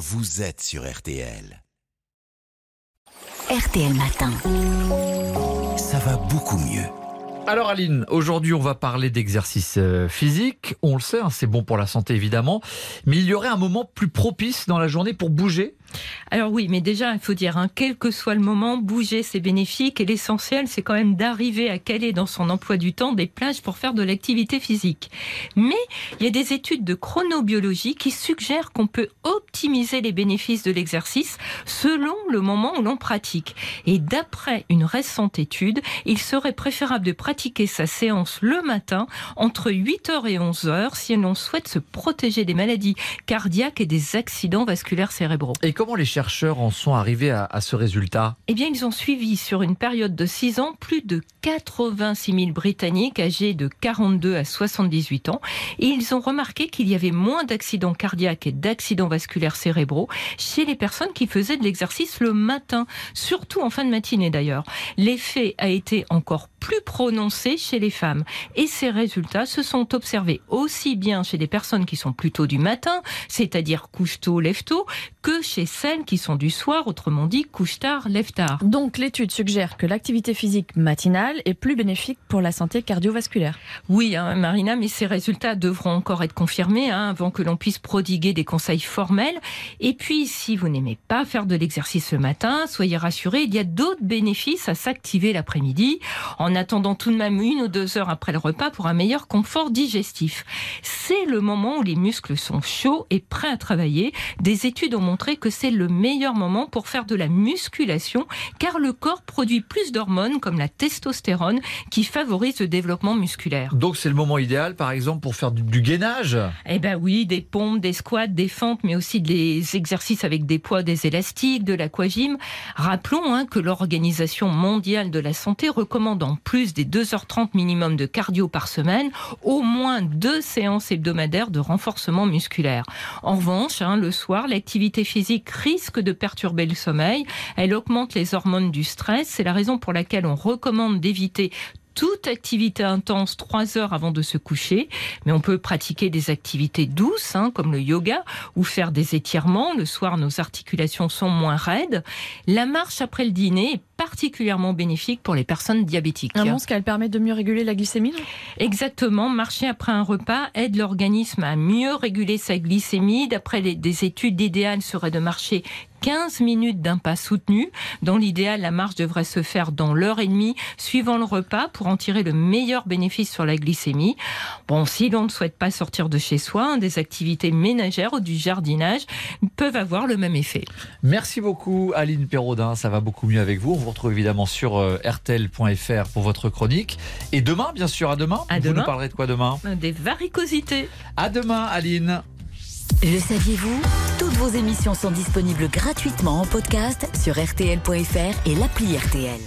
vous êtes sur RTL. RTL Matin. Ça va beaucoup mieux. Alors Aline, aujourd'hui on va parler d'exercice euh, physique. On le sait, hein, c'est bon pour la santé évidemment. Mais il y aurait un moment plus propice dans la journée pour bouger? Alors oui, mais déjà, il faut dire, hein, quel que soit le moment, bouger, c'est bénéfique. Et l'essentiel, c'est quand même d'arriver à caler dans son emploi du temps des plages pour faire de l'activité physique. Mais il y a des études de chronobiologie qui suggèrent qu'on peut optimiser les bénéfices de l'exercice selon le moment où l'on pratique. Et d'après une récente étude, il serait préférable de pratiquer sa séance le matin entre 8h et 11h si l'on souhaite se protéger des maladies cardiaques et des accidents vasculaires cérébraux. Comment les chercheurs en sont arrivés à, ce résultat Eh bien, ils ont suivi sur une période de 6 ans plus de 86 000 Britanniques âgés de 42 à 78 ans et ils ont remarqué qu'il y avait moins d'accidents cardiaques et d'accidents vasculaires cérébraux chez les personnes qui faisaient de l'exercice le matin, surtout en fin de matinée d'ailleurs. L'effet a été encore plus prononcé chez les femmes et ces résultats se sont observés aussi bien chez des personnes qui sont plutôt du matin, c'est-à-dire couche-tôt, lève-tôt, que chez celles qui sont du soir, autrement dit couche tard, lève tard. Donc l'étude suggère que l'activité physique matinale est plus bénéfique pour la santé cardiovasculaire. Oui, hein, Marina, mais ces résultats devront encore être confirmés hein, avant que l'on puisse prodiguer des conseils formels. Et puis, si vous n'aimez pas faire de l'exercice le matin, soyez rassurés, il y a d'autres bénéfices à s'activer l'après-midi, en attendant tout de même une ou deux heures après le repas pour un meilleur confort digestif. C'est le moment où les muscles sont chauds et prêts à travailler. Des études ont montré que c'est le meilleur moment pour faire de la musculation car le corps produit plus d'hormones comme la testostérone qui favorise le développement musculaire. Donc c'est le moment idéal par exemple pour faire du, gainage? Eh ben oui, des pompes, des squats, des fentes mais aussi des exercices avec des poids, des élastiques, de l'aquagym. Rappelons hein, que l'Organisation mondiale de la santé recommande en plus des 2h30 minimum de cardio par semaine, au moins deux séances hebdomadaires de renforcement musculaire. En revanche, hein, le soir, l'activité physique risque de perturber le sommeil. Elle augmente les hormones du stress. C'est la raison pour laquelle on recommande d'éviter toute activité intense trois heures avant de se coucher, mais on peut pratiquer des activités douces hein, comme le yoga ou faire des étirements. Le soir, nos articulations sont moins raides. La marche après le dîner est particulièrement bénéfique pour les personnes diabétiques. Un ce qu'elle permet de mieux réguler la glycémie Exactement. Marcher après un repas aide l'organisme à mieux réguler sa glycémie. D'après des études, l'idéal serait de marcher 15 minutes d'un pas soutenu. Dans l'idéal, la marche devrait se faire dans l'heure et demie suivant le repas pour en tirer le meilleur bénéfice sur la glycémie. Bon, si l'on ne souhaite pas sortir de chez soi, hein, des activités ménagères ou du jardinage peuvent avoir le même effet. Merci beaucoup Aline Perraudin, ça va beaucoup mieux avec vous. On vous retrouve évidemment sur euh, rtl.fr pour votre chronique. Et demain, bien sûr, à demain. À vous demain. nous parlerez de quoi demain? Des varicosités. À demain Aline. Le saviez-vous? Toutes vos émissions sont disponibles gratuitement en podcast sur rtl.fr et l'appli RTL.